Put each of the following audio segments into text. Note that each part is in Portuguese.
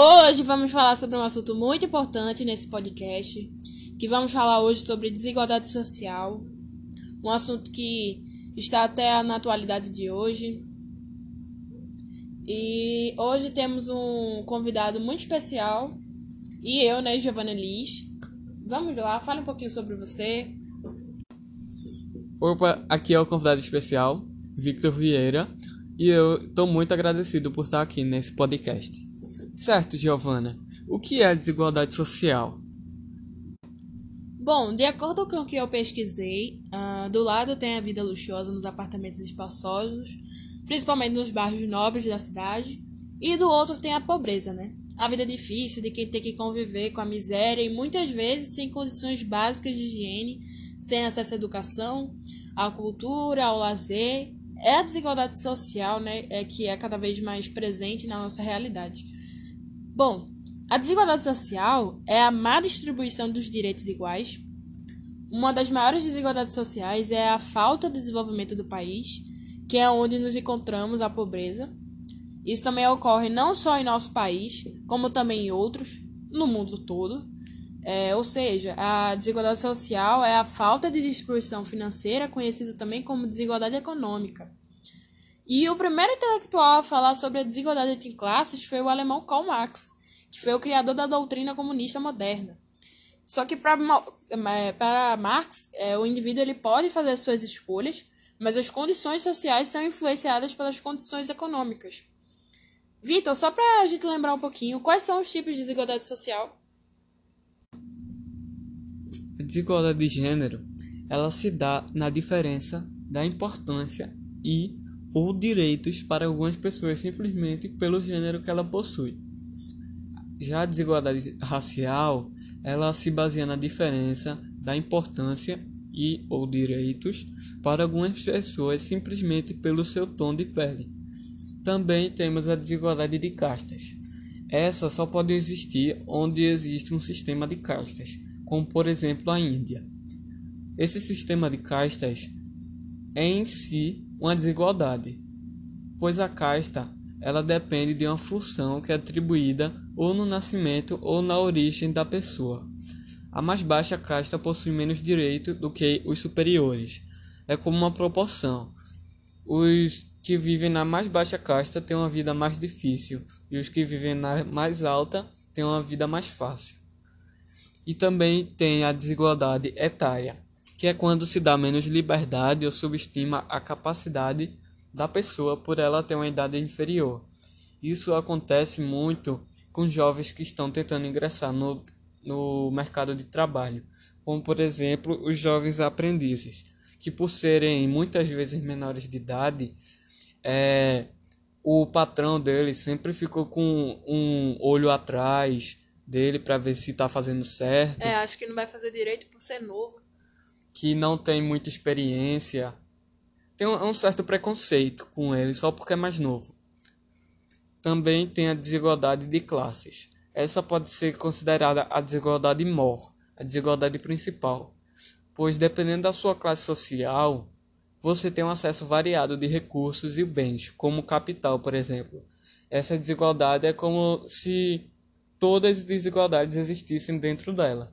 Hoje vamos falar sobre um assunto muito importante nesse podcast, que vamos falar hoje sobre desigualdade social, um assunto que está até na atualidade de hoje. E hoje temos um convidado muito especial, e eu, né, Giovanna Liz. Vamos lá, fale um pouquinho sobre você. Opa, aqui é o convidado especial, Victor Vieira, e eu estou muito agradecido por estar aqui nesse podcast. Certo, Giovana, o que é desigualdade social? Bom, de acordo com o que eu pesquisei, uh, do lado tem a vida luxuosa nos apartamentos espaçosos, principalmente nos bairros nobres da cidade, e do outro tem a pobreza, né? A vida difícil de quem tem que conviver com a miséria e muitas vezes sem condições básicas de higiene, sem acesso à educação, à cultura, ao lazer. É a desigualdade social, né, é que é cada vez mais presente na nossa realidade. Bom, a desigualdade social é a má distribuição dos direitos iguais. Uma das maiores desigualdades sociais é a falta de desenvolvimento do país, que é onde nos encontramos a pobreza. Isso também ocorre não só em nosso país, como também em outros, no mundo todo. É, ou seja, a desigualdade social é a falta de distribuição financeira, conhecido também como desigualdade econômica. E o primeiro intelectual a falar sobre a desigualdade entre classes foi o alemão Karl Marx, que foi o criador da doutrina comunista moderna. Só que para é, Marx, é, o indivíduo ele pode fazer suas escolhas, mas as condições sociais são influenciadas pelas condições econômicas. Vitor, só para a gente lembrar um pouquinho, quais são os tipos de desigualdade social? A desigualdade de gênero, ela se dá na diferença da importância e ou direitos para algumas pessoas simplesmente pelo gênero que ela possui. Já a desigualdade racial, ela se baseia na diferença da importância e ou direitos para algumas pessoas simplesmente pelo seu tom de pele. Também temos a desigualdade de castas. Essa só pode existir onde existe um sistema de castas, como por exemplo a Índia. Esse sistema de castas é em si uma desigualdade, pois a casta ela depende de uma função que é atribuída ou no nascimento ou na origem da pessoa. A mais baixa casta possui menos direito do que os superiores. É como uma proporção. Os que vivem na mais baixa casta têm uma vida mais difícil e os que vivem na mais alta têm uma vida mais fácil. E também tem a desigualdade etária que é quando se dá menos liberdade ou subestima a capacidade da pessoa por ela ter uma idade inferior. Isso acontece muito com jovens que estão tentando ingressar no, no mercado de trabalho, como por exemplo os jovens aprendizes, que por serem muitas vezes menores de idade, é, o patrão dele sempre ficou com um olho atrás dele para ver se está fazendo certo. É, acho que não vai fazer direito por ser novo que não tem muita experiência, tem um, certo preconceito com ele só porque é mais novo. Também tem a desigualdade de classes. Essa pode ser considerada a desigualdade mor, a desigualdade principal, pois dependendo da sua classe social, você tem um acesso variado de recursos e bens, como capital, por exemplo. Essa desigualdade é como se todas as desigualdades existissem dentro dela.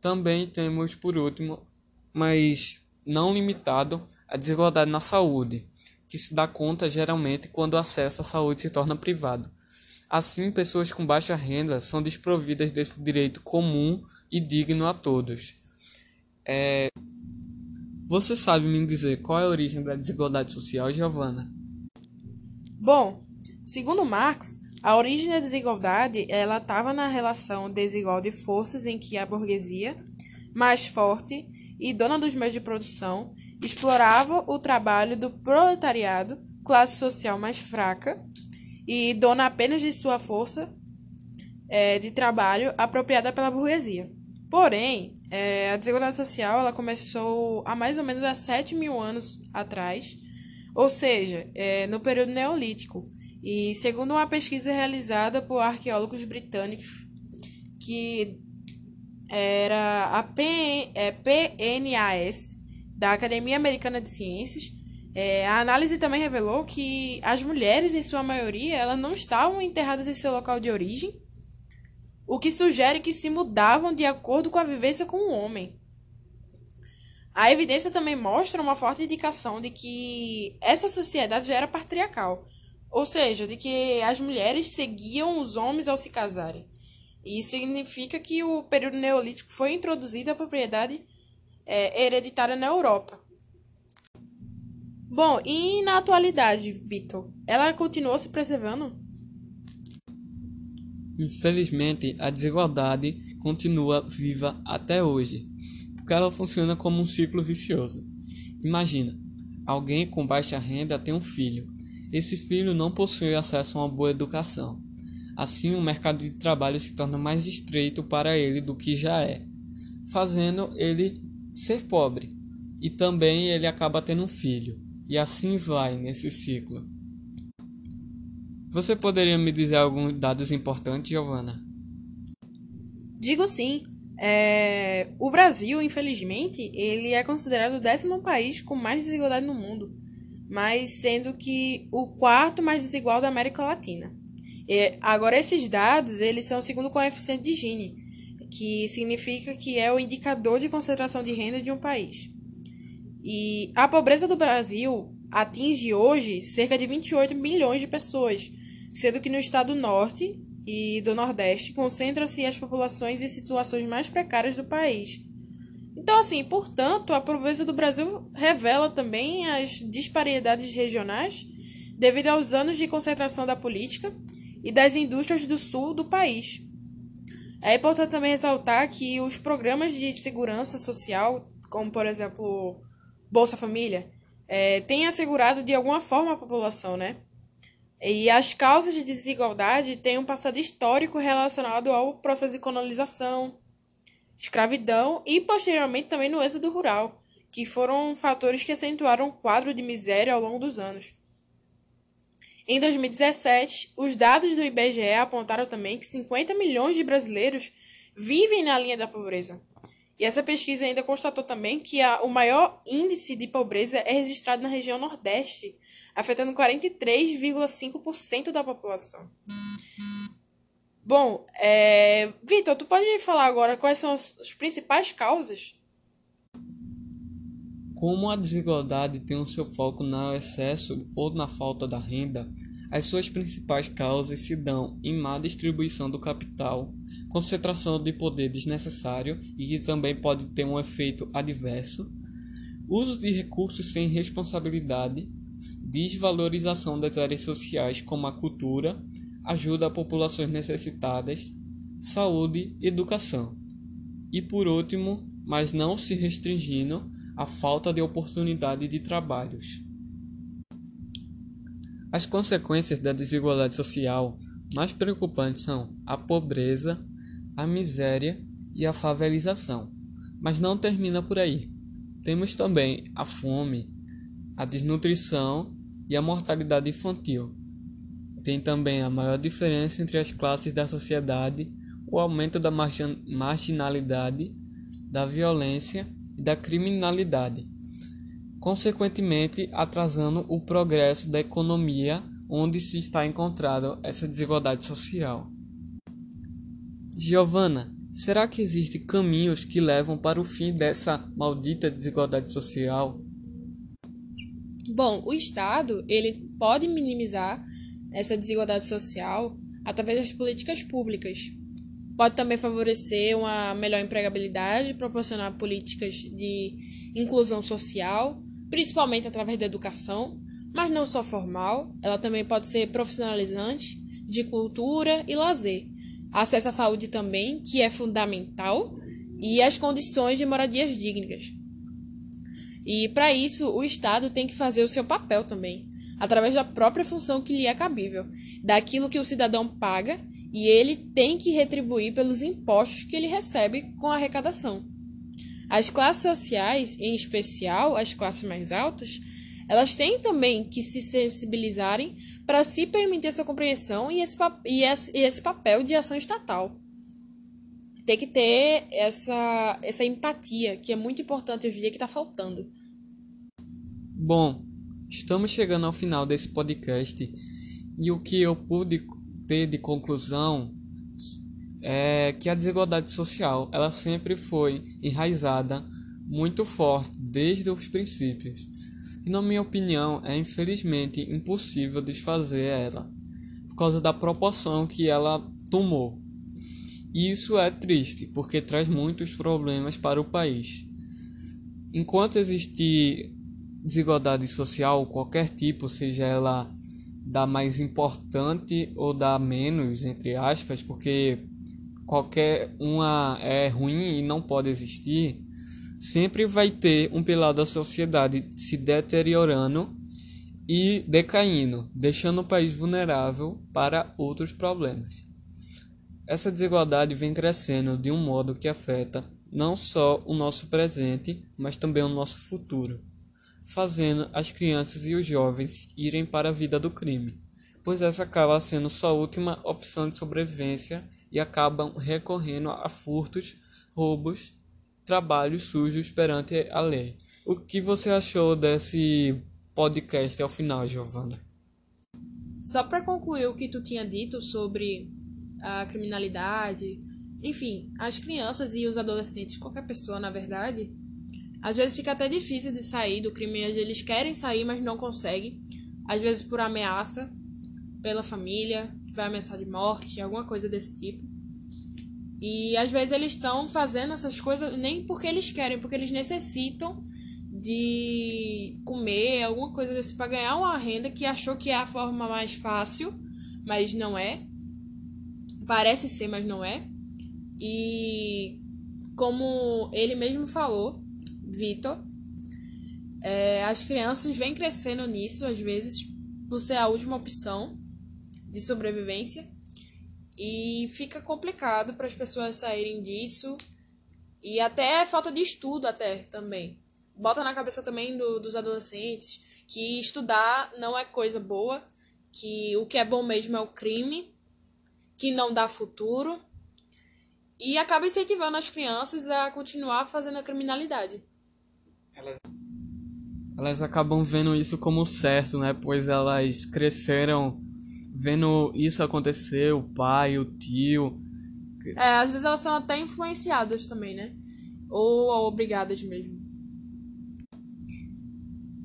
Também temos, por último, mas não limitado, a desigualdade na saúde, que se dá conta geralmente quando o acesso à saúde se torna privado. Assim, pessoas com baixa renda são desprovidas desse direito comum e digno a todos. É... Você sabe me dizer qual é a origem da desigualdade social, Giovana? Bom, segundo Marx, a origem da desigualdade ela estava na relação desigual de forças em que a burguesia, mais forte e dona dos meios de produção, explorava o trabalho do proletariado, classe social mais fraca e dona apenas de sua força é, de trabalho apropriada pela burguesia. Porém, é, a desigualdade social ela começou há mais ou menos há 7 mil anos atrás, ou seja, é, no período neolítico e segundo uma pesquisa realizada por arqueólogos britânicos, que era a PNAS, da Academia Americana de Ciências, É, a análise também revelou que as mulheres, em sua maioria, elas não estavam enterradas em seu local de origem, o que sugere que se mudavam de acordo com a vivência com o homem. A evidência também mostra uma forte indicação de que essa sociedade já era patriarcal, ou seja, de que as mulheres seguiam os homens ao se casarem. Isso significa que o período neolítico foi introduzido a propriedade é, hereditária na Europa. Bom, e na atualidade, Vitor, ela continuou se preservando? Infelizmente, a desigualdade continua viva até hoje, porque ela funciona como um ciclo vicioso. Imagina, alguém com baixa renda tem um filho. Esse filho não possui acesso a uma boa educação. Assim, o mercado de trabalho se torna mais estreito para ele do que já é, fazendo ele ser pobre. E também ele acaba tendo um filho. E assim vai nesse ciclo. Você poderia me dizer alguns dados importantes, Giovana? Digo sim. É... O Brasil, infelizmente, ele é considerado o décimo país com mais desigualdade no mundo, mas sendo que o quarto mais desigual da América Latina. Agora, esses dados, eles são segundo o coeficiente de Gini, que significa que é o indicador de concentração de renda de um país. E a pobreza do Brasil atinge hoje cerca de 28 milhões de pessoas, sendo que no estado norte e do nordeste concentram-se as populações em situações mais precárias do país. Então, assim, portanto, a pobreza do Brasil revela também as disparidades regionais devido aos anos de concentração da política e das indústrias do sul do país. É importante também ressaltar que os programas de segurança social, como por exemplo Bolsa Família, é, têm assegurado de alguma forma a população, né? E as causas de desigualdade têm um passado histórico relacionado ao processo de colonização, escravidão e posteriormente também no êxodo rural, que foram fatores que acentuaram o quadro de miséria ao longo dos anos. Em 2017, os dados do IBGE apontaram também que 50 milhões de brasileiros vivem na linha da pobreza. E essa pesquisa ainda constatou também que a, o maior índice de pobreza é registrado na região Nordeste, afetando 43,5% da população. Bom, é... Vitor, tu pode falar agora quais são as, as principais causas? Como a desigualdade tem o seu foco no excesso ou na falta da renda, as suas principais causas se dão em má distribuição do capital, concentração de poder desnecessário e que também pode ter um efeito adverso, uso de recursos sem responsabilidade, desvalorização das áreas sociais como a cultura, ajuda a populações necessitadas, saúde educação. E por último, mas não se restringindo, a falta de oportunidade de trabalhos. As consequências da desigualdade social mais preocupantes são a pobreza, a miséria e a favelização. Mas não termina por aí. Temos também a fome, a desnutrição e a mortalidade infantil. Tem também a maior diferença entre as classes da sociedade, o aumento da marginalidade, da violência da criminalidade, consequentemente atrasando o progresso da economia onde se está encontrando essa desigualdade social. Giovana, será que existem caminhos que levam para o fim dessa maldita desigualdade social? Bom, o Estado ele pode minimizar essa desigualdade social através das políticas públicas, Pode também favorecer uma melhor empregabilidade, proporcionar políticas de inclusão social, principalmente através da educação, mas não só formal, ela também pode ser profissionalizante, de cultura e lazer. Acesso à saúde também, que é fundamental, e as condições de moradias dignas. E para isso, o Estado tem que fazer o seu papel também, através da própria função que lhe é cabível, daquilo que o cidadão paga e ele tem que retribuir pelos impostos que ele recebe com a arrecadação. As classes sociais, em especial as classes mais altas, elas têm também que se sensibilizarem para se permitir essa compreensão e esse, e esse, e esse papel de ação estatal. Tem que ter essa, essa empatia, que é muito importante hoje em dia, que está faltando. Bom, Estamos chegando ao final desse podcast e o que eu pude ter de conclusão é que a desigualdade social ela sempre foi enraizada muito forte desde os princípios. E na minha opinião é infelizmente impossível desfazer ela por causa da proporção que ela tomou. E isso é triste porque traz muitos problemas para o país. Enquanto existir desigualdade social, qualquer tipo, seja ela da mais importante ou da menos, entre aspas, porque qualquer uma é ruim e não pode existir, sempre vai ter um pilar da sociedade se deteriorando e decaindo, deixando o país vulnerável para outros problemas. Essa desigualdade vem crescendo de um modo que afeta não só o nosso presente, mas também o nosso futuro fazendo as crianças e os jovens irem para a vida do crime, pois essa acaba sendo sua última opção de sobrevivência e acabam recorrendo a furtos, roubos, trabalhos sujos perante a lei. O que você achou desse podcast ao final, Giovana? Só para concluir o que tu tinha dito sobre a criminalidade, enfim, as crianças e os adolescentes, qualquer pessoa, na verdade, às vezes fica até difícil de sair do crime, eles querem sair, mas não conseguem. Às vezes por ameaça pela família, que vai ameaçar de morte, alguma coisa desse tipo. E às vezes eles estão fazendo essas coisas nem porque eles querem, porque eles necessitam de comer, alguma coisa desse para ganhar uma renda que achou que é a forma mais fácil, mas não é. Parece ser, mas não é. E como ele mesmo falou, Vitor. É, as crianças vêm crescendo nisso, às vezes, por ser a última opção de sobrevivência. E fica complicado para as pessoas saírem disso. E até falta de estudo até também. Bota na cabeça também do, dos adolescentes que estudar não é coisa boa, que o que é bom mesmo é o crime, que não dá futuro. E acaba incentivando as crianças a continuar fazendo a criminalidade elas, elas acabam vendo isso como certo, né? Pois elas cresceram vendo isso acontecer, o pai, o tio. É, às vezes elas são até influenciadas também, né? Ou obrigadas mesmo.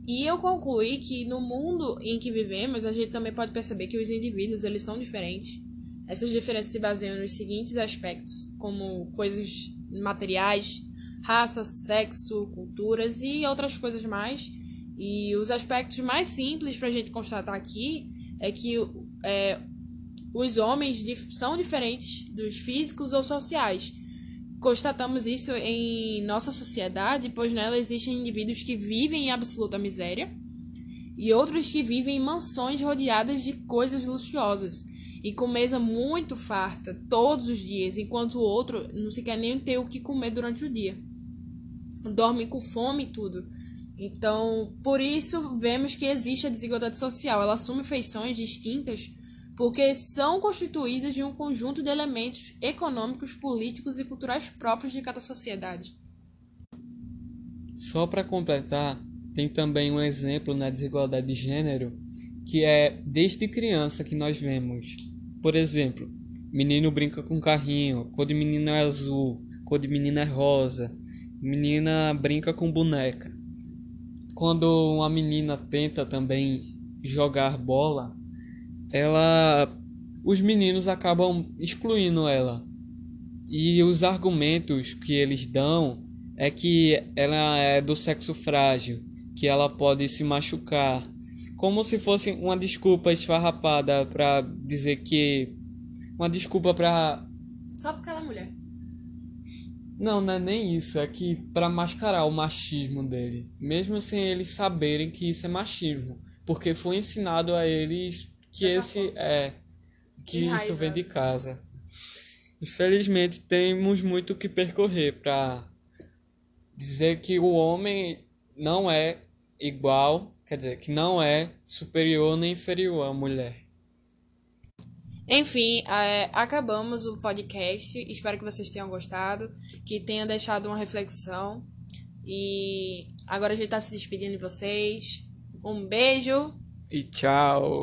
E eu concluí que no mundo em que vivemos, a gente também pode perceber que os indivíduos, eles são diferentes. Essas diferenças se baseiam nos seguintes aspectos, como coisas materiais, raça, sexo, culturas e outras coisas mais. E os aspectos mais simples para a gente constatar aqui é que é, os homens são diferentes dos físicos ou sociais. Constatamos isso em nossa sociedade, pois nela existem indivíduos que vivem em absoluta miséria e outros que vivem em mansões rodeadas de coisas luxuosas e com mesa muito farta todos os dias, enquanto o outro não se quer nem ter o que comer durante o dia dormem com fome e tudo. Então, por isso, vemos que existe a desigualdade social. Ela assume feições distintas porque são constituídas de um conjunto de elementos econômicos, políticos e culturais próprios de cada sociedade. Só para completar, tem também um exemplo na desigualdade de gênero, que é desde criança que nós vemos. Por exemplo, menino brinca com carrinho, cor de menino é azul, cor de menina é rosa, menina brinca com boneca. Quando uma menina tenta também jogar bola, ela os meninos acabam excluindo ela. E os argumentos que eles dão é que ela é do sexo frágil, que ela pode se machucar, como se fosse uma desculpa esfarrapada para dizer que uma desculpa para só porque ela é mulher. Não, não é nem isso. É que para mascarar o machismo dele. Mesmo sem eles saberem que isso é machismo. Porque foi ensinado a eles que Dessa esse forma. é. Que isso vem de casa. Infelizmente, temos muito que percorrer para dizer que o homem não é igual, quer dizer, que não é superior nem inferior à mulher. Enfim, é, acabamos o podcast. Espero que vocês tenham gostado, que tenha deixado uma reflexão. E agora a gente está se despedindo de vocês. Um beijo e tchau.